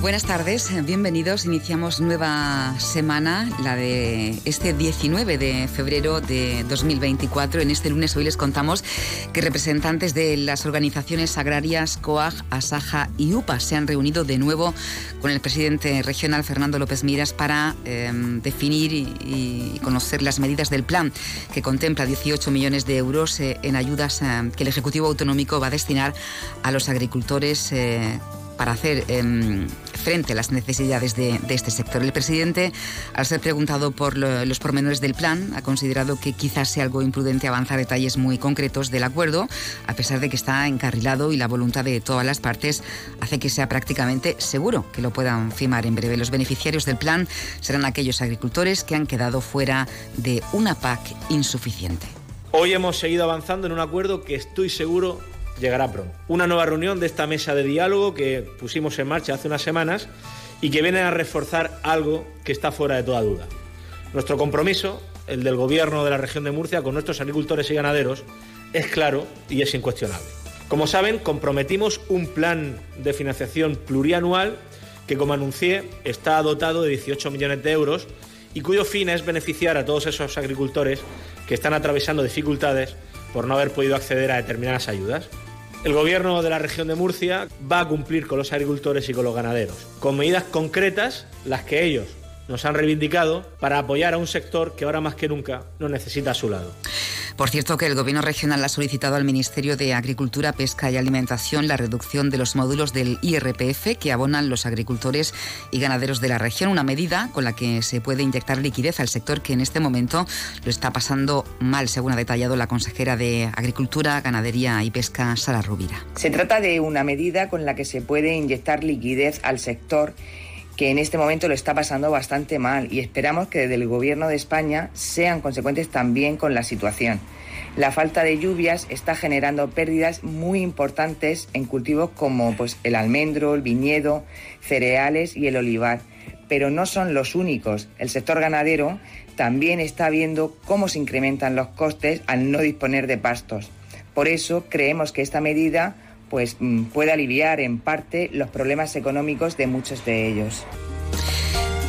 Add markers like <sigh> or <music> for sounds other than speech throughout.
Buenas tardes, bienvenidos. Iniciamos nueva semana, la de este 19 de febrero de 2024. En este lunes hoy les contamos que representantes de las organizaciones agrarias COAG, ASAJA y UPA se han reunido de nuevo con el presidente regional Fernando López Miras para em, definir y, conocer las medidas del plan que contempla 18 millones de euros eh, en ayudas eh, que el Ejecutivo Autonómico va a destinar a los agricultores eh, para hacer em, frente a las necesidades de, este sector. El presidente, al ser preguntado por los pormenores del plan, ha considerado que quizás sea algo imprudente avanzar detalles muy concretos del acuerdo, a pesar de que está encarrilado y la voluntad de todas las partes hace que sea prácticamente seguro que lo puedan firmar en breve. Los beneficiarios del plan serán aquellos agricultores que han quedado fuera de una PAC insuficiente. Hoy hemos seguido avanzando en un acuerdo que estoy seguro llegará pronto. Una nueva reunión de esta mesa de diálogo que pusimos en marcha hace unas semanas y que viene a reforzar algo que está fuera de toda duda. Nuestro compromiso, el del Gobierno de la región de Murcia, con nuestros agricultores y ganaderos, es claro y es incuestionable. Como saben, comprometimos un plan de financiación plurianual que, como anuncié, está dotado de 18 millones de euros y cuyo fin es beneficiar a todos esos agricultores que están atravesando dificultades por no haber podido acceder a determinadas ayudas. El gobierno de la región de Murcia va a cumplir con los agricultores y con los ganaderos, con medidas concretas, las que ellos nos han reivindicado, para apoyar a un sector que ahora más que nunca nos necesita a su lado. Por cierto, que el Gobierno regional ha solicitado al Ministerio de Agricultura, Pesca y Alimentación la reducción de los módulos del IRPF que abonan los agricultores y ganaderos de la región, una medida con la que se puede inyectar liquidez al sector que en este momento lo está pasando mal, según ha detallado la consejera de Agricultura, Ganadería y Pesca, Sara Rubira. Se trata de una medida con la que se puede inyectar liquidez al sector que en este momento lo está pasando bastante mal y esperamos que desde el Gobierno de España sean consecuentes también con la situación. La falta de lluvias está generando pérdidas muy importantes en cultivos como pues, el almendro, el viñedo, cereales y el olivar. Pero no son los únicos. El sector ganadero también está viendo cómo se incrementan los costes al no disponer de pastos. Por eso creemos que esta medida pues mm, puede aliviar en parte los problemas económicos de muchos de ellos.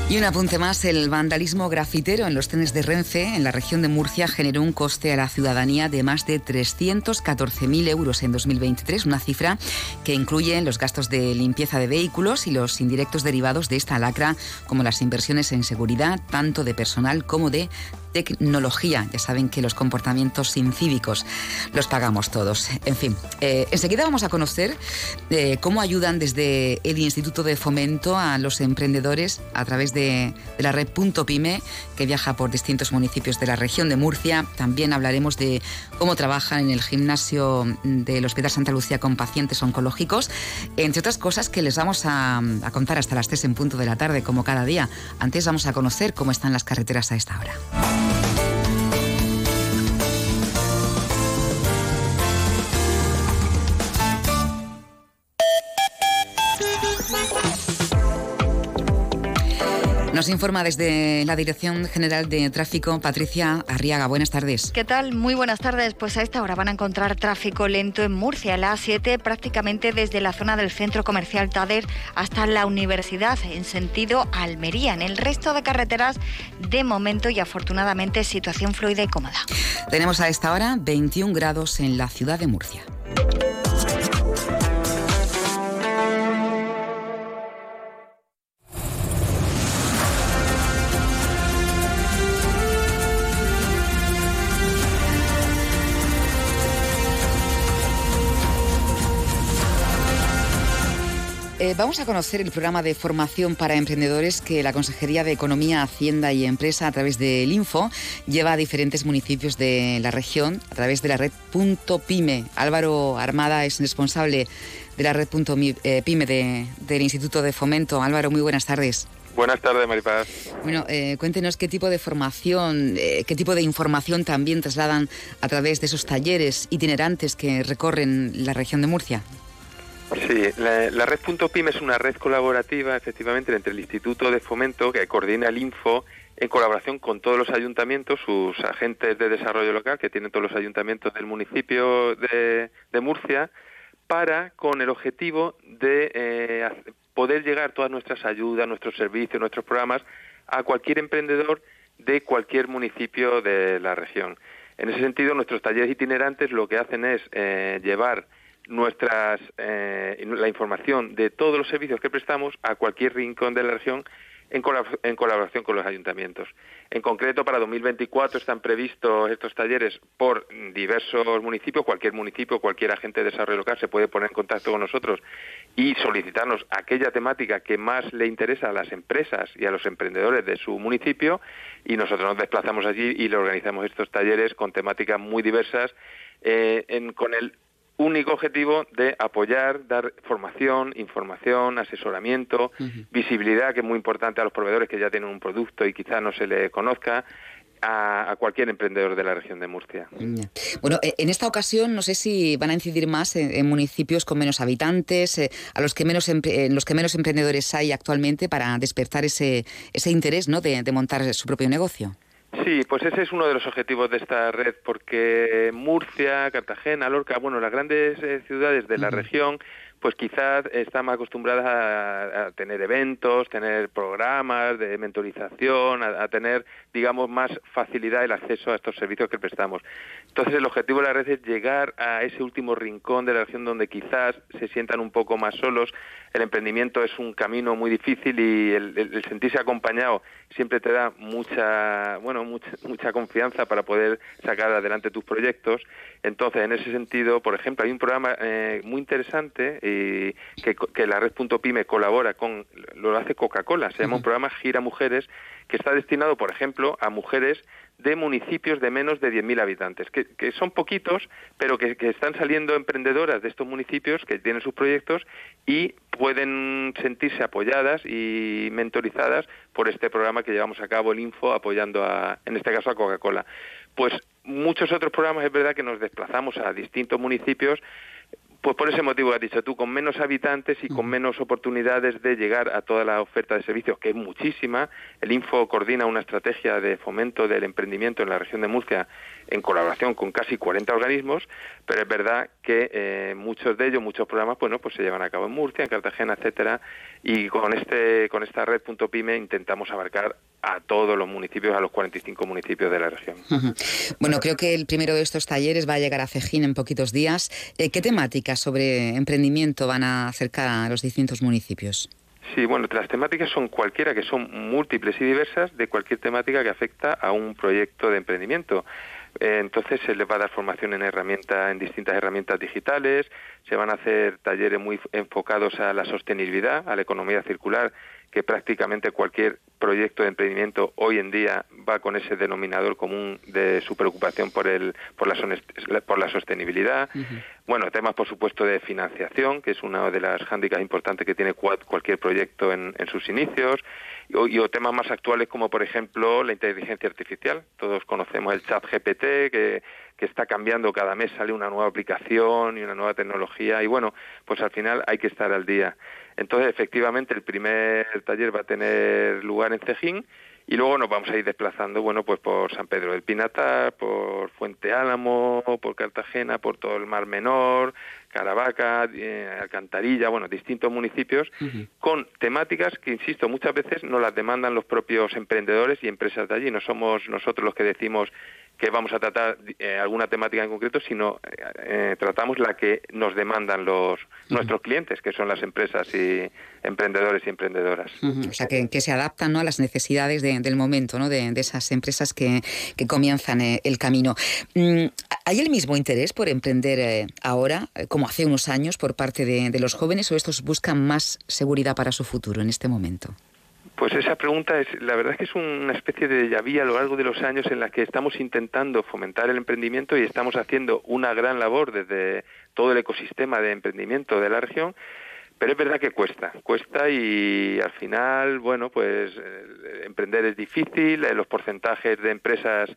Y un apunte más, el vandalismo grafitero en los trenes de Renfe, en la región de Murcia, generó un coste a la ciudadanía de más de 314.000 euros en 2023, una cifra que incluye los gastos de limpieza de vehículos y los indirectos derivados de esta lacra, como las inversiones en seguridad, tanto de personal como de tecnología. Ya saben que los comportamientos incívicos los pagamos todos. En fin, eh, enseguida vamos a conocer eh, cómo ayudan desde el Instituto de Fomento a los emprendedores a través de, la red Punto Pyme, que viaja por distintos municipios de la región de Murcia. También hablaremos de cómo trabajan en el gimnasio del Hospital Santa Lucía con pacientes oncológicos, entre otras cosas que les vamos a, contar hasta las 3 en punto de la tarde, como cada día. Antes vamos a conocer cómo están las carreteras a esta hora. Nos informa desde la Dirección General de Tráfico Patricia Arriaga. Buenas tardes. ¿Qué tal? Muy buenas tardes. Pues a esta hora van a encontrar tráfico lento en Murcia, la A7, prácticamente desde la zona del centro comercial Tader hasta la universidad, en sentido Almería. En el resto de carreteras, de momento y afortunadamente, situación fluida y cómoda. Tenemos a esta hora 21 grados en la ciudad de Murcia. Eh, vamos a conocer el programa de formación para emprendedores que la Consejería de Economía, Hacienda y Empresa a través del Info lleva a diferentes municipios de la región a través de la red Punto Pyme. Álvaro Armada es responsable de la red Punto eh, Pyme del Instituto de Fomento. Álvaro, muy buenas tardes. Buenas tardes, Maripaz. Bueno, eh, cuéntenos qué tipo de formación, qué tipo de información también trasladan a través de esos talleres itinerantes que recorren la región de Murcia. Sí, la, red .pyme es una red colaborativa, efectivamente, entre el Instituto de Fomento, que coordina el Info, en colaboración con todos los ayuntamientos, sus agentes de desarrollo local, que tienen todos los ayuntamientos del municipio de, Murcia, para, con el objetivo de eh, poder llegar todas nuestras ayudas, nuestros servicios, nuestros programas a cualquier emprendedor de cualquier municipio de la región. En ese sentido, nuestros talleres itinerantes lo que hacen es eh, llevar nuestras eh, la información de todos los servicios que prestamos a cualquier rincón de la región en, colaboración con los ayuntamientos. En concreto, para 2024 están previstos estos talleres por diversos municipios. Cualquier municipio, cualquier agente de desarrollo local se puede poner en contacto con nosotros y solicitarnos aquella temática que más le interesa a las empresas y a los emprendedores de su municipio y nosotros nos desplazamos allí y le organizamos estos talleres con temáticas muy diversas eh, con el único objetivo de apoyar, dar formación, información, asesoramiento, visibilidad, que es muy importante a los proveedores que ya tienen un producto y quizá no se le conozca, a, cualquier emprendedor de la región de Murcia. Bueno, eh, en esta ocasión no sé si van a incidir más en, municipios con menos habitantes, eh, a los que menos en los que menos emprendedores hay actualmente para despertar ese, ese interés ¿no? de montar su propio negocio. Sí, pues ese es uno de los objetivos de esta red, porque Murcia, Cartagena, Lorca, bueno, las grandes eh, ciudades de la región pues quizás están más acostumbradas a, tener eventos, tener programas de mentorización, a, tener, digamos, más facilidad el acceso a estos servicios que prestamos. Entonces, el objetivo de la red es llegar a ese último rincón de la región donde quizás se sientan un poco más solos. El emprendimiento es un camino muy difícil y el, sentirse acompañado siempre te da mucha, bueno, mucha, mucha confianza para poder sacar adelante tus proyectos. Entonces, en ese sentido, por ejemplo, hay un programa eh, muy interesante y que, que la red.pyme colabora con, lo hace Coca-Cola, se llama un programa Gira Mujeres, que está destinado, por ejemplo, a mujeres de municipios de menos de 10.000 habitantes, que, que, son poquitos, pero que, que, están saliendo emprendedoras de estos municipios que tienen sus proyectos y pueden sentirse apoyadas y mentorizadas por este programa que llevamos a cabo, el Info, apoyando a, en este caso a Coca-Cola. Pues muchos otros programas es verdad que nos desplazamos a distintos municipios pues por ese motivo que has dicho tú, con menos habitantes y con menos oportunidades de llegar a toda la oferta de servicios, que es muchísima. El Info coordina una estrategia de fomento del emprendimiento en la región de Murcia en colaboración con casi 40 organismos, pero es verdad que eh, muchos de ellos, muchos programas, bueno, pues se llevan a cabo en Murcia, en Cartagena, etcétera, y con este con esta red.pyme intentamos abarcar a todos los municipios, a los 45 municipios de la región. Bueno, creo que el primero de estos talleres va a llegar a Cejín en poquitos días. Eh, ¿Qué temáticas sobre emprendimiento van a acercar a los distintos municipios? Sí, bueno, las temáticas son cualquiera, que son múltiples y diversas, de cualquier temática que afecta a un proyecto de emprendimiento. Eh, entonces se les va a dar formación en herramientas, en distintas herramientas digitales, se van a hacer talleres muy enfocados a la sostenibilidad, a la economía circular, que prácticamente cualquier proyecto de emprendimiento hoy en día va con ese denominador común de su preocupación por el por la por la sostenibilidad. Bueno temas por supuesto de financiación que es una de las hándicaps importantes que tiene cualquier proyecto en, sus inicios y, o temas más actuales como por ejemplo la inteligencia artificial. Todos conocemos el chat GPT que que está cambiando cada mes sale una nueva aplicación y una nueva tecnología y bueno pues al final hay que estar al día. Entonces, efectivamente, el primer taller va a tener lugar en Cejín y luego nos vamos a ir desplazando, bueno, pues por San Pedro del Pinatar, por Fuente Álamo, por Cartagena, por todo el Mar Menor, Caravaca, eh, Alcantarilla, bueno, distintos municipios, con temáticas que, insisto, muchas veces no las demandan los propios emprendedores y empresas de allí. No somos nosotros los que decimos que vamos a tratar eh, alguna temática en concreto, sino eh, eh, tratamos la que nos demandan los nuestros clientes, que son las empresas y emprendedores y emprendedoras. O sea, que, se adaptan ¿no? a las necesidades del momento, ¿no? de, esas empresas que, que comienzan el camino. Mm, ¿Hay el mismo interés por emprender ahora, como hace unos años, por parte de, los jóvenes, o estos buscan más seguridad para su futuro en este momento? Pues esa pregunta es, la verdad es que es una especie de llaví a lo largo de los años en la que estamos intentando fomentar el emprendimiento y estamos haciendo una gran labor desde todo el ecosistema de emprendimiento de la región, pero es verdad que cuesta, cuesta y al final, bueno, pues eh, emprender es difícil, eh, los porcentajes de empresas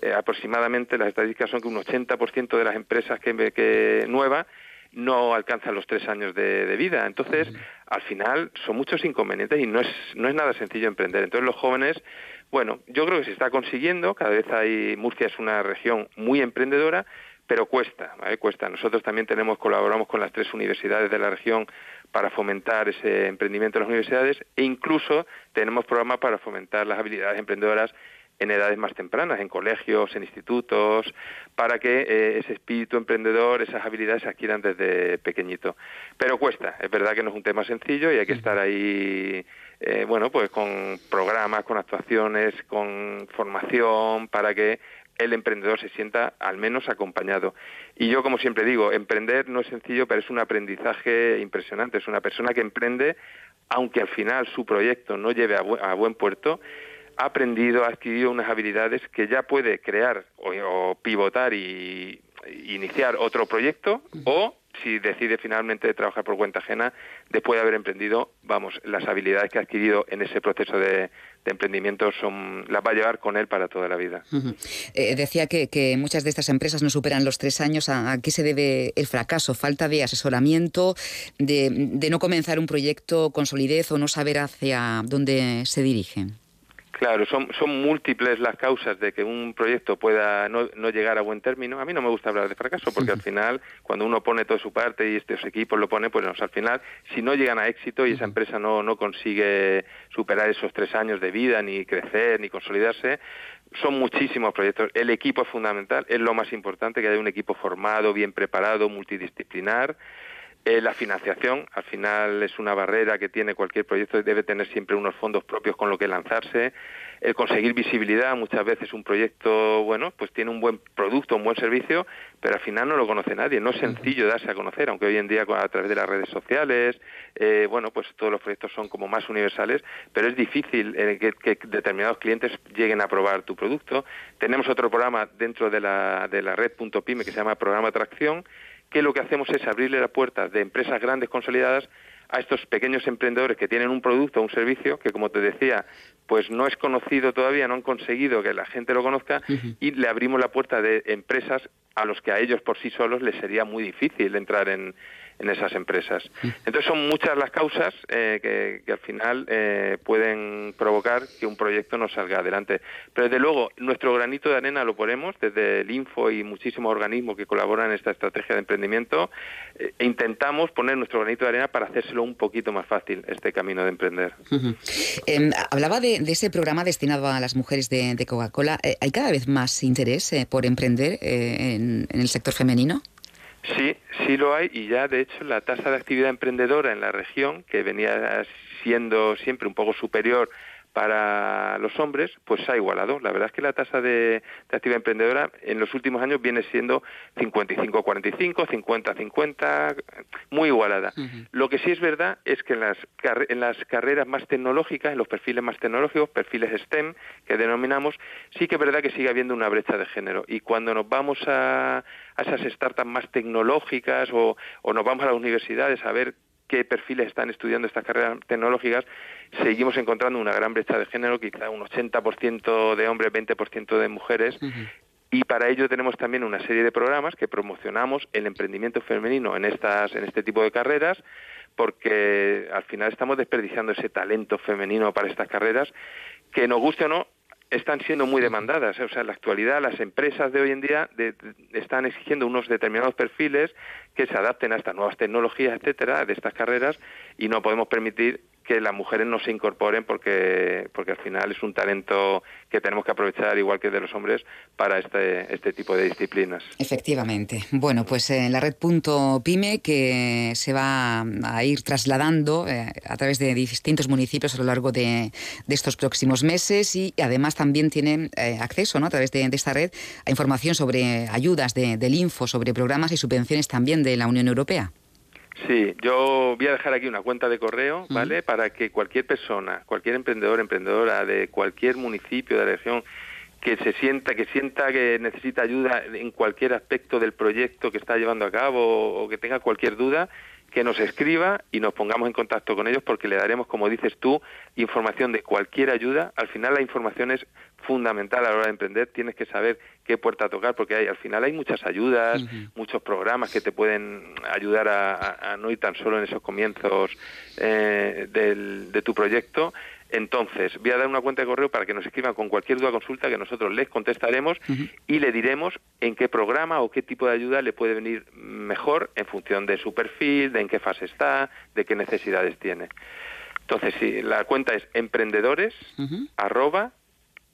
eh, aproximadamente, las estadísticas son que un 80% de las empresas que, que nuevas no alcanzan los tres años de, vida. Entonces, al final, son muchos inconvenientes y no es, no es nada sencillo emprender. Entonces, los jóvenes, bueno, yo creo que se está consiguiendo, cada vez hay, Murcia es una región muy emprendedora, pero cuesta, cuesta. Nosotros también tenemos, colaboramos con las tres universidades de la región para fomentar ese emprendimiento en las universidades e incluso tenemos programas para fomentar las habilidades emprendedoras en edades más tempranas, en colegios, en institutos, para que eh, ese espíritu emprendedor, esas habilidades se adquieran desde pequeñito. Pero cuesta, es verdad que no es un tema sencillo y hay que estar ahí, eh, bueno, pues con programas, con actuaciones, con formación, para que el emprendedor se sienta al menos acompañado. Y yo, como siempre digo, emprender no es sencillo, pero es un aprendizaje impresionante. Es una persona que emprende, aunque al final su proyecto no lleve a, buen puerto, ha aprendido, ha adquirido unas habilidades que ya puede crear o, pivotar y, iniciar otro proyecto o si decide finalmente trabajar por cuenta ajena después de haber emprendido, vamos, las habilidades que ha adquirido en ese proceso de, emprendimiento son, las va a llevar con él para toda la vida. Eh, decía que, muchas de estas empresas no superan los tres años. ¿A, qué se debe el fracaso? ¿Falta de asesoramiento, de, de no comenzar un proyecto con solidez o no saber hacia dónde se dirigen? Claro, son, son múltiples las causas de que un proyecto pueda no, no, llegar a buen término. A mí no me gusta hablar de fracaso porque al <laughs> final, cuando uno pone toda su parte y estos equipos lo pone, pues al final, si no llegan a éxito y esa empresa no, no consigue superar esos tres años de vida, ni crecer, ni consolidarse, son muchísimos proyectos. El equipo es fundamental, es lo más importante, que haya un equipo formado, bien preparado, multidisciplinar. Eh, la financiación, al final, es una barrera que tiene cualquier proyecto y debe tener siempre unos fondos propios con lo que lanzarse. El conseguir visibilidad, muchas veces un proyecto, bueno, pues tiene un buen producto, un buen servicio, pero al final no lo conoce nadie. No es sencillo darse a conocer, aunque hoy en día a través de las redes sociales, eh, bueno, pues todos los proyectos son como más universales, pero es difícil eh, que, que, determinados clientes lleguen a probar tu producto. Tenemos otro programa dentro de la, de la red.pyme que se llama Programa Atracción, que lo que hacemos es abrirle la puerta de empresas grandes consolidadas a estos pequeños emprendedores que tienen un producto o un servicio que, como te decía, pues no es conocido todavía, no han conseguido que la gente lo conozca y le abrimos la puerta de empresas a los que a ellos por sí solos les sería muy difícil entrar en, en esas empresas. Entonces son muchas las causas eh, que, al final eh, pueden provocar que un proyecto no salga adelante. Pero desde luego, nuestro granito de arena lo ponemos desde el Info y muchísimos organismos que colaboran en esta estrategia de emprendimiento eh, e intentamos poner nuestro granito de arena para hacérselo un poquito más fácil este camino de emprender. Em, hablaba de, ese programa destinado a las mujeres de, Coca-Cola. ¿Hay cada vez más interés por emprender en el sector femenino? Sí, sí lo hay y ya de hecho la tasa de actividad emprendedora en la región, que venía siendo siempre un poco superior para los hombres, pues se ha igualado. La verdad es que la tasa de, actividad emprendedora en los últimos años viene siendo 55-45, 50-50, muy igualada. Lo que sí es verdad es que en las, en las carreras más tecnológicas, en los perfiles más tecnológicos, perfiles STEM, que denominamos, sí que es verdad que sigue habiendo una brecha de género. Y cuando nos vamos a, a esas startups más tecnológicas o, o nos vamos a las universidades a ver qué perfiles están estudiando estas carreras tecnológicas, seguimos encontrando una gran brecha de género, quizá un 80% de hombres, 20% de mujeres. Y para ello tenemos también una serie de programas que promocionamos el emprendimiento femenino en estas en este tipo de carreras, porque al final estamos desperdiciando ese talento femenino para estas carreras que nos guste o no están siendo muy demandadas. O sea, en la actualidad las empresas de hoy en día están exigiendo unos determinados perfiles que se adapten a estas nuevas tecnologías, etcétera, de estas carreras y no podemos permitir que las mujeres no se incorporen porque, porque al final es un talento que tenemos que aprovechar igual que de los hombres para este, este tipo de disciplinas. Efectivamente. Bueno, pues la red punto pyme que se va a ir trasladando eh, a través de distintos municipios a lo largo de, estos próximos meses y además también tienen eh, acceso ¿no? a través de, esta red a información sobre ayudas del Info, sobre programas y subvenciones también de la Unión Europea. Sí, yo voy a dejar aquí una cuenta de correo, ¿vale? Para que cualquier persona, cualquier emprendedor, emprendedora de cualquier municipio de la región que se sienta, que sienta que necesita ayuda en cualquier aspecto del proyecto que está llevando a cabo o que tenga cualquier duda, que nos escriba y nos pongamos en contacto con ellos porque le daremos, como dices tú, información de cualquier ayuda. Al final la información es fundamental a la hora de emprender. Tienes que saber qué puerta tocar, porque hay, al final hay muchas ayudas, muchos programas que te pueden ayudar a, no ir tan solo en esos comienzos eh, de tu proyecto. Entonces, voy a dar una cuenta de correo para que nos escriban con cualquier duda consulta que nosotros les contestaremos y le diremos en qué programa o qué tipo de ayuda le puede venir mejor en función de su perfil, de en qué fase está, de qué necesidades tiene. Entonces, sí, la cuenta es emprendedores arroba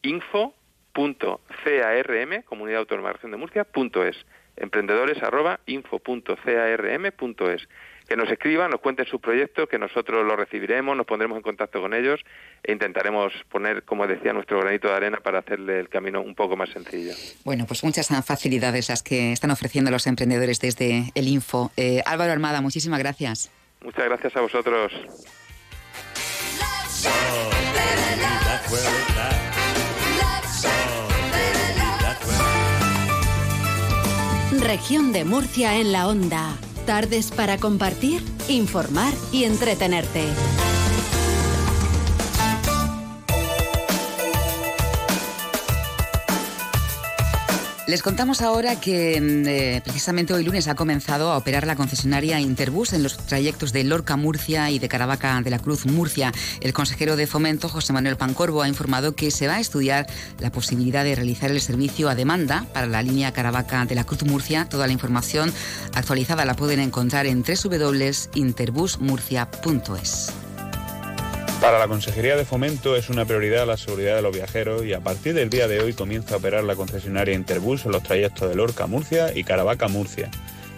info punto carm, Comunidad Autónoma de Región de Murcia, punto es. Emprendedores arroba info punto carm punto es. Que nos escriban, nos cuenten su proyecto, que nosotros lo recibiremos, nos pondremos en contacto con ellos e intentaremos poner, como decía, nuestro granito de arena para hacerle el camino un poco más sencillo. Bueno, pues muchas facilidades las que están ofreciendo los emprendedores desde el Info. Eh, Álvaro Armada, muchísimas gracias. Muchas gracias a vosotros. Región de Murcia en la onda. Tardes para compartir, informar y entretenerte. Les contamos ahora que mm, eh, precisamente hoy lunes ha comenzado a operar la concesionaria Interbus en los trayectos de Lorca Murcia y de Caravaca de la Cruz Murcia. El consejero de Fomento, José Manuel Pancorbo, ha informado que se va a estudiar la posibilidad de realizar el servicio a demanda para la línea Caravaca de la Cruz Murcia. Toda la información actualizada la pueden encontrar en www.interbusmurcia.es. Para la Consejería de Fomento es una prioridad la seguridad de los viajeros y a partir del día de hoy comienza a operar la concesionaria Interbus en los trayectos de Lorca Murcia y Caravaca Murcia.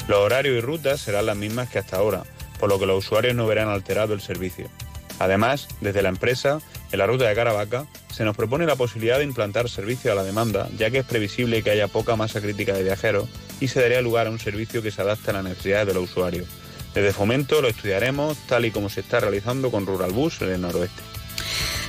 Los horarios y rutas serán las mismas que hasta ahora, por lo que los usuarios no verán alterado el servicio. Además, desde la empresa, en la ruta de Caravaca, se nos propone la posibilidad de implantar servicio a la demanda, ya que es previsible que haya poca masa crítica de viajeros y se daría lugar a un servicio que se adapte a las necesidades de los usuarios. Desde Fomento lo estudiaremos tal y como se está realizando con Rural Bus en el noroeste.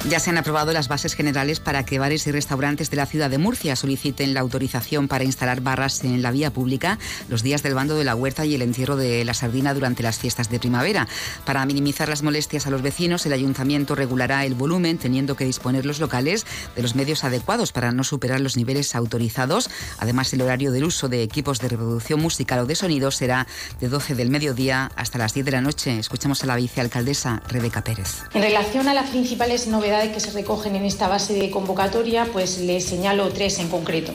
Ya se han aprobado las bases generales para que bares y restaurantes de la ciudad de Murcia soliciten la autorización para instalar barras en la vía pública los días del bando de la huerta y el entierro de la sardina durante las fiestas de primavera. Para minimizar las molestias a los vecinos, el ayuntamiento regulará el volumen teniendo que disponer los locales de los medios adecuados para no superar los niveles autorizados. Además, el horario del uso de equipos de reproducción musical o de sonido será de 12 del mediodía hasta las 10 de la noche. Escuchamos a la vicealcaldesa Rebeca Pérez. En relación a las principales novedades que se recogen en esta base de convocatoria, pues les señalo tres en concreto.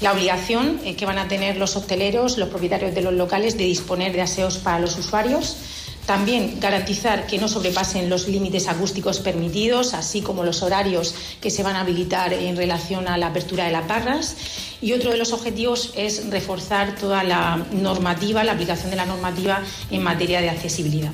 La obligación eh, que van a tener los hosteleros, los propietarios de los locales, de disponer de aseos para los usuarios. También garantizar que no sobrepasen los límites acústicos permitidos, así como los horarios que se van a habilitar en relación a la apertura de las barras. Y otro de los objetivos es reforzar toda la normativa, la aplicación de la normativa en materia de accesibilidad.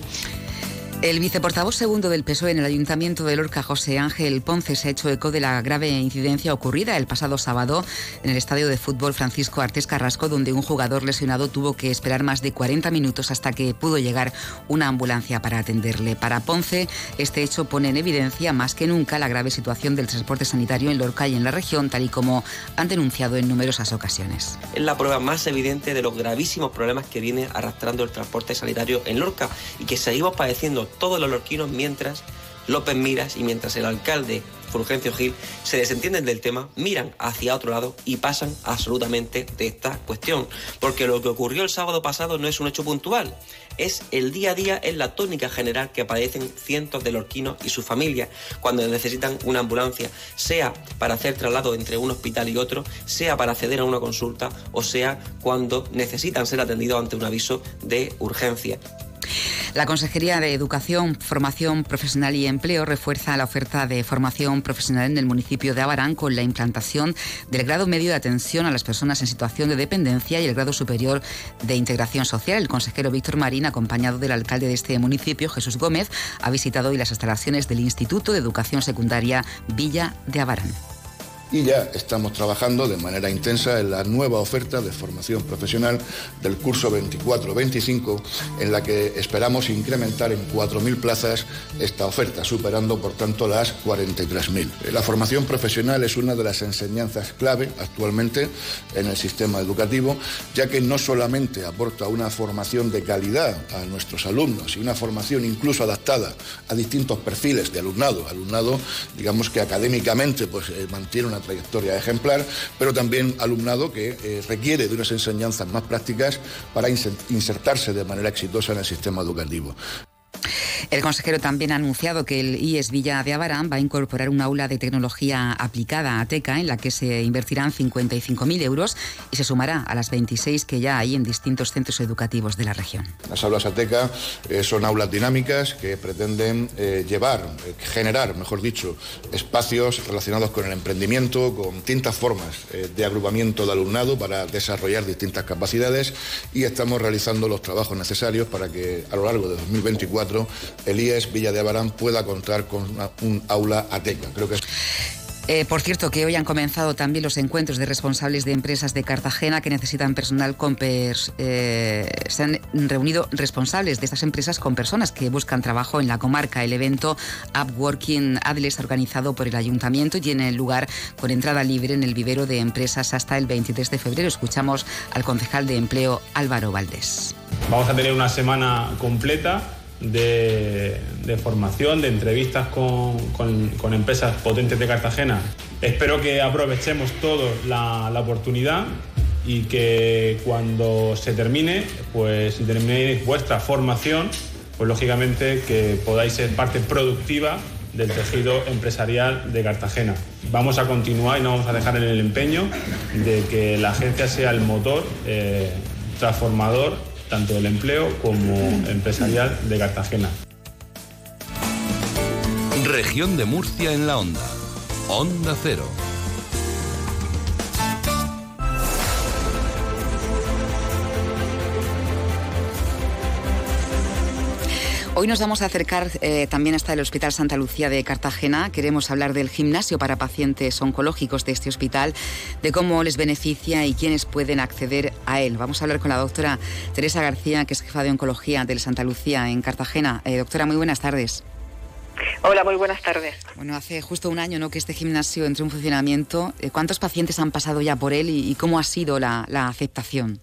El viceportavoz segundo del PSOE en el Ayuntamiento de Lorca, José Ángel Ponce, se ha hecho eco de la grave incidencia ocurrida el pasado sábado en el estadio de fútbol Francisco Artes Carrasco, donde un jugador lesionado tuvo que esperar más de 40 minutos hasta que pudo llegar una ambulancia para atenderle. Para Ponce, este hecho pone en evidencia más que nunca la grave situación del transporte sanitario en Lorca y en la región, tal y como han denunciado en numerosas ocasiones. Es la prueba más evidente de los gravísimos problemas que viene arrastrando el transporte sanitario en Lorca y que seguimos padeciendo todos los lorquinos mientras López Miras y mientras el alcalde Fulgencio Gil se desentienden del tema, miran hacia otro lado y pasan absolutamente de esta cuestión. Porque lo que ocurrió el sábado pasado no es un hecho puntual, es el día a día, es la tónica general que padecen cientos de lorquinos y sus familias cuando necesitan una ambulancia, sea para hacer traslado entre un hospital y otro, sea para acceder a una consulta o sea cuando necesitan ser atendidos ante un aviso de urgencia. La Consejería de Educación, Formación Profesional y Empleo refuerza la oferta de formación profesional en el municipio de Abarán con la implantación del grado medio de atención a las personas en situación de dependencia y el grado superior de integración social. El consejero Víctor Marín, acompañado del alcalde de este municipio, Jesús Gómez, ha visitado hoy las instalaciones del Instituto de Educación Secundaria Villa de Abarán y ya estamos trabajando de manera intensa en la nueva oferta de formación profesional del curso 24-25, en la que esperamos incrementar en 4.000 plazas esta oferta, superando por tanto las 43.000. La formación profesional es una de las enseñanzas clave actualmente en el sistema educativo, ya que no solamente aporta una formación de calidad a nuestros alumnos y una formación incluso adaptada a distintos perfiles de alumnado, alumnado digamos que académicamente pues, eh, mantiene una trayectoria ejemplar, pero también alumnado que eh, requiere de unas enseñanzas más prácticas para insertarse de manera exitosa en el sistema educativo. El consejero también ha anunciado que el IES Villa de Abarán va a incorporar un aula de tecnología aplicada a TECA en la que se invertirán 55.000 euros y se sumará a las 26 que ya hay en distintos centros educativos de la región. Las aulas ATECA eh, son aulas dinámicas que pretenden eh, llevar, eh, generar, mejor dicho, espacios relacionados con el emprendimiento, con distintas formas de agrupamiento de alumnado para desarrollar distintas capacidades y estamos realizando los trabajos necesarios para que a lo largo de 2024 Elías Villa de Abarán pueda contar con un aula ATECA. Creo que eh, por cierto, que hoy han comenzado también los encuentros de responsables de empresas de Cartagena que necesitan personal con eh, se han reunido responsables de estas empresas con personas que buscan trabajo en la comarca. El evento Upworking Adles organizado por el ayuntamiento y en el lugar con entrada libre en el vivero de empresas hasta el 23 de febrero. Escuchamos al concejal de empleo Álvaro Valdés. Vamos a tener una semana completa de, formación, de entrevistas con, empresas potentes de Cartagena. Espero que aprovechemos todos la, oportunidad y que cuando se termine, pues si terminéis vuestra formación, pues lógicamente que podáis ser parte productiva del tejido empresarial de Cartagena. Vamos a continuar y no vamos a dejar en el empeño de que la agencia sea el motor eh, transformador tanto del empleo como empresarial de Cartagena. Región de Murcia en la onda. Onda Cero. Hoy nos vamos a acercar eh, también hasta el Hospital Santa Lucía de Cartagena. Queremos hablar del gimnasio para pacientes oncológicos de este hospital, de cómo les beneficia y quiénes pueden acceder a él. Vamos a hablar con la doctora Teresa García, que es jefa de oncología del Santa Lucía en Cartagena. Eh, doctora, muy buenas tardes. Hola, muy buenas tardes. Bueno, hace justo un año ¿no? que este gimnasio entró en funcionamiento. Eh, ¿Cuántos pacientes han pasado ya por él y, cómo ha sido la aceptación?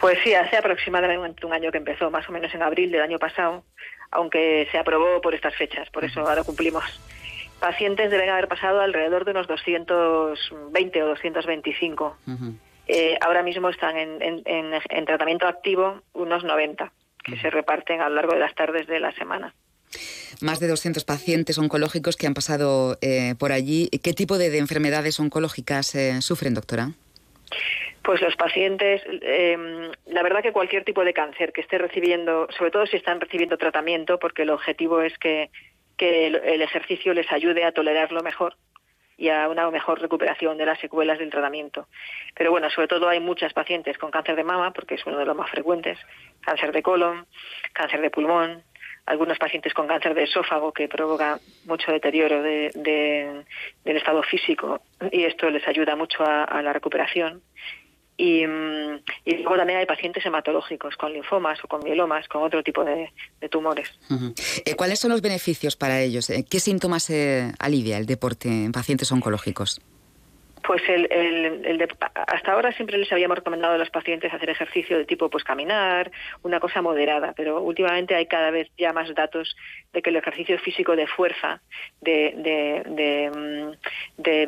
Pues sí, hace aproximadamente un año que empezó, más o menos en abril del año pasado, aunque se aprobó por estas fechas, por eso ahora cumplimos. Pacientes deben haber pasado alrededor de unos 220 o 225. eh, ahora mismo están en, en, tratamiento activo unos 90, que se reparten a lo largo de las tardes de la semana. Más de 200 pacientes oncológicos que han pasado eh, por allí. ¿Qué tipo de, enfermedades oncológicas eh, sufren, doctora? Pues los pacientes, em, la verdad que cualquier tipo de cáncer que esté recibiendo, sobre todo si están recibiendo tratamiento, porque el objetivo es que, el, ejercicio les ayude a tolerarlo mejor y a una mejor recuperación de las secuelas del tratamiento. Pero bueno, sobre todo hay muchas pacientes con cáncer de mama, porque es uno de los más frecuentes, cáncer de colon, cáncer de pulmón, algunos pacientes con cáncer de esófago que provoca mucho deterioro del estado físico y esto les ayuda mucho a la recuperación. Mm, y, luego también hay pacientes hematológicos con linfomas o con mielomas, con otro tipo de, tumores. Eh, ¿Cuáles son los beneficios para ellos? Eh, ¿Qué síntomas eh, alivia el deporte en pacientes oncológicos? Pues el, el, hasta ahora siempre les habíamos recomendado a los pacientes hacer ejercicio de tipo pues caminar, una cosa moderada, pero últimamente hay cada vez ya más datos de que el ejercicio físico de fuerza, de, de, de, mm, de,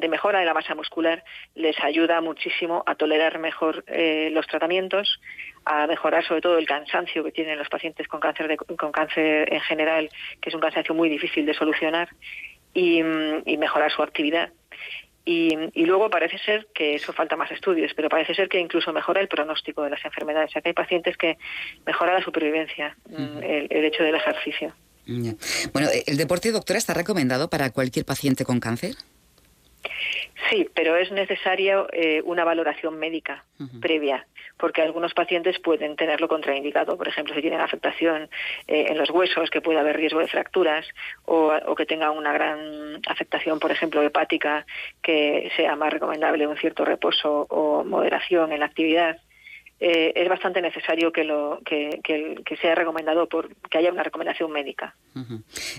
de mejora de la masa muscular, les ayuda muchísimo a tolerar mejor eh, los tratamientos, a mejorar sobre todo el cansancio que tienen los pacientes con cáncer, de, con cáncer en general, que es un cansancio muy difícil de solucionar, y, mm, y mejorar su actividad. Y, luego parece ser que eso falta más estudios, pero parece ser que incluso mejora el pronóstico de las enfermedades. O sea, que hay pacientes que mejora la supervivencia, mm, el, hecho del ejercicio. Bueno, ¿el deporte, doctora, está recomendado para cualquier paciente con cáncer? Sí, pero es necesaria eh, una valoración médica previa porque algunos pacientes pueden tenerlo contraindicado, por ejemplo, si tienen afectación eh, en los huesos, que puede haber riesgo de fracturas, o, o, que tengan una gran afectación, por ejemplo, hepática, que sea más recomendable un cierto reposo o moderación en la actividad. Eh, es bastante necesario que, lo, que, que, sea recomendado por que haya una recomendación médica.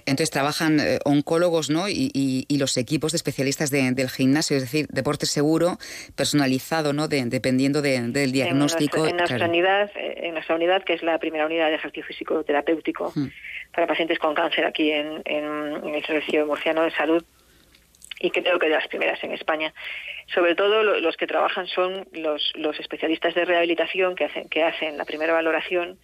Entonces trabajan eh, oncólogos ¿no? Y, y, los equipos de especialistas del gimnasio, es decir, deporte seguro, personalizado, ¿no? dependiendo del diagnóstico. En nuestra, unidad, eh, en nuestra unidad, que es la primera unidad de ejercicio físico terapéutico para pacientes con cáncer aquí en, en, el Servicio Murciano de Salud, y creo que de las primeras en España. Sobre todo los que trabajan son los, los especialistas de rehabilitación que hacen, que hacen la primera valoración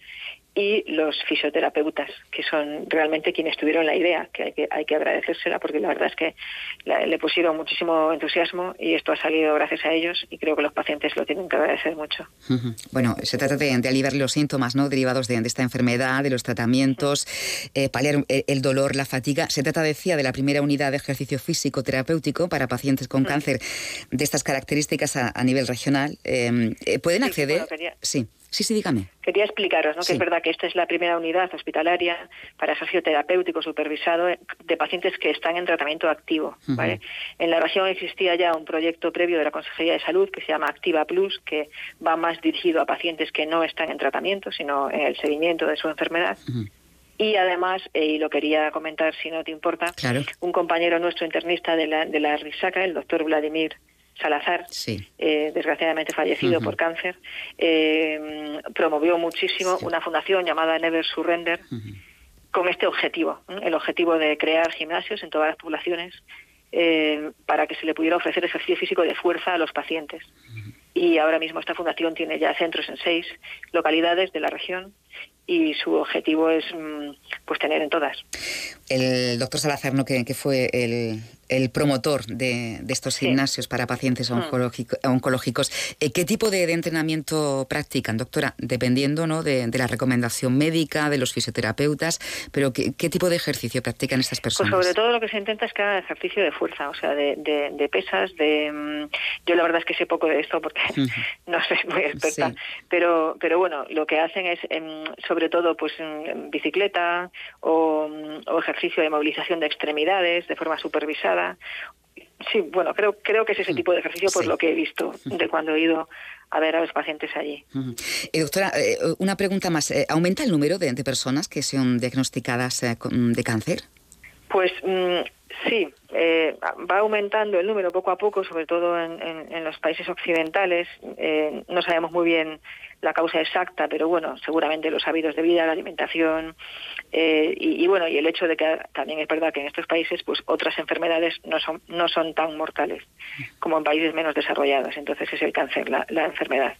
y los fisioterapeutas, que son realmente quienes tuvieron la idea, que hay que, hay que agradecérsela porque la verdad es que le pusieron muchísimo entusiasmo y esto ha salido gracias a ellos y creo que los pacientes lo tienen que agradecer mucho. Bueno, se trata de, aliviar los síntomas ¿no? derivados de, esta enfermedad, de los tratamientos, eh, paliar eh, el dolor, la fatiga. Se trata, decía, de la primera unidad de ejercicio físico terapéutico para pacientes con cáncer de estas características a, nivel regional. Eh, ¿Pueden acceder? sí. Sí, sí, dígame. Quería explicaros ¿no? que es verdad que esta es la primera unidad hospitalaria para ejercicio terapéutico supervisado de pacientes que están en tratamiento activo. En la región existía ya un proyecto previo de la Consejería de Salud que se llama Activa Plus, que va más dirigido a pacientes que no están en tratamiento, sino en el seguimiento de su enfermedad. Y además, eh, y lo quería comentar si no te importa, un compañero nuestro internista de la, de la RISACA, el doctor Vladimir Salazar, eh, desgraciadamente fallecido por cáncer, eh, promovió muchísimo una fundación llamada Never Surrender con este objetivo, el objetivo de crear gimnasios en todas las poblaciones eh, para que se le pudiera ofrecer ejercicio físico de fuerza a los pacientes. Y ahora mismo esta fundación tiene ya centros en seis localidades de la región y su objetivo es mm, pues tener en todas. El doctor Salazar, ¿no? que, que fue el, el promotor de, estos gimnasios para pacientes mm. oncológicos. Eh, ¿Qué tipo de, entrenamiento practican, doctora? Dependiendo ¿no? de, la recomendación médica, de los fisioterapeutas, pero ¿qué, tipo de ejercicio practican estas pues personas? Pues sobre todo lo que se intenta es que haga ejercicio de fuerza, o sea, de, pesas, de... Mm, yo la verdad es que sé poco de esto porque <laughs> no soy muy experta, pero, pero bueno, lo que hacen es em, sobre todo pues en bicicleta o, o ejercicio de movilización de extremidades de forma supervisada Sí, bueno, creo, creo que es ese tipo de ejercicio por lo que he visto de <laughs> cuando he ido a ver a los pacientes allí. Eh, doctora, eh, una pregunta más. Eh, ¿Aumenta el número de, personas que son diagnosticadas de cáncer? Pues mm, sí, va aumentando el número poco a poco, sobre todo en, los países occidentales. no sabemos muy bien la causa exacta, pero bueno, seguramente los hábitos de vida, la alimentación eh, y, bueno, y el hecho de que también es verdad que en estos países pues otras enfermedades no son no son tan mortales como en países menos desarrollados. Entonces es el cáncer la, enfermedad.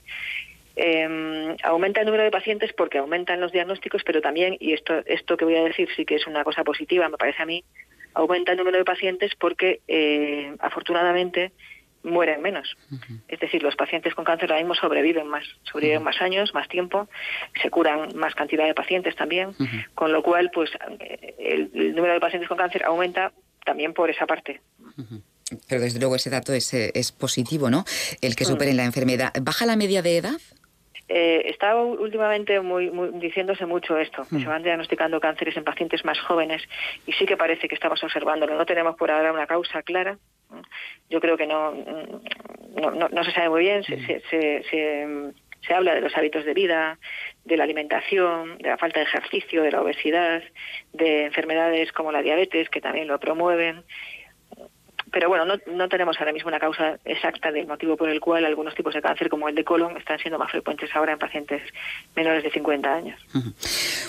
Eh, aumenta el número de pacientes porque aumentan los diagnósticos, pero también, y esto, esto que voy a decir sí que es una cosa positiva, me parece a mí, aumenta el número de pacientes porque eh, afortunadamente mueren menos. Es decir, los pacientes con cáncer ahora mismo sobreviven más, sobreviven más años, más tiempo, se curan más cantidad de pacientes también, con lo cual, pues, el, número de pacientes con cáncer aumenta también por esa parte. Pero desde luego ese dato es, es positivo, ¿no? El que superen la enfermedad. ¿Baja la media de edad? Eh, está últimamente muy, diciéndose mucho esto, se van diagnosticando cánceres en pacientes más jóvenes y sí que parece que estamos observándolo. No tenemos por ahora una causa clara, yo creo que no, no, no, se sabe muy bien, se, se, se, habla de los hábitos de vida, de la alimentación, de la falta de ejercicio, de la obesidad, de enfermedades como la diabetes, que también lo promueven, pero bueno, no, no, tenemos ahora mismo una causa exacta del motivo por el cual algunos tipos de cáncer, como el de colon, están siendo más frecuentes ahora en pacientes menores de 50 años.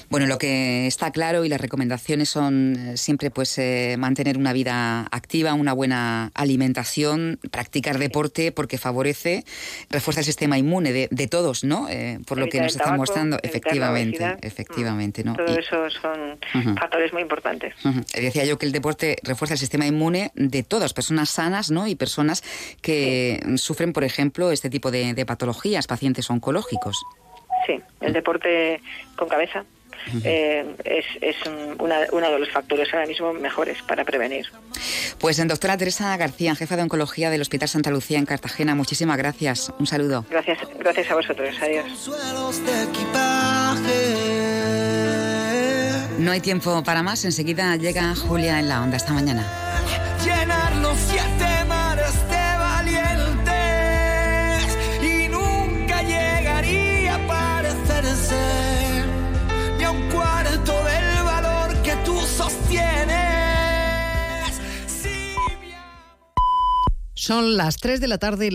Bueno, lo que está claro y las recomendaciones son eh, siempre pues eh, mantener una vida activa, una buena alimentación, practicar deporte porque favorece, refuerza el sistema inmune de, todos, ¿no? Eh, por lo que nos están mostrando, efectivamente, efectivamente, ¿no? Todo eso son factores muy importantes. Decía yo que el deporte refuerza el sistema inmune de todos personas sanas ¿no? y personas que sufren, por ejemplo, este tipo de, patologías, pacientes oncológicos. Sí, el deporte con cabeza eh, es, es uno de los factores ahora mismo mejores para prevenir. Pues doctora Teresa García, jefa de oncología del Hospital Santa Lucía en Cartagena, muchísimas gracias. Un saludo. Gracias, gracias a vosotros. Adiós. No hay tiempo para más. Enseguida llega Julia en la onda. Esta mañana llenar los siete mares de valientes y nunca llegaría a parecerse ni a un cuarto del valor que tú sostienes. Son las 3 de la tarde y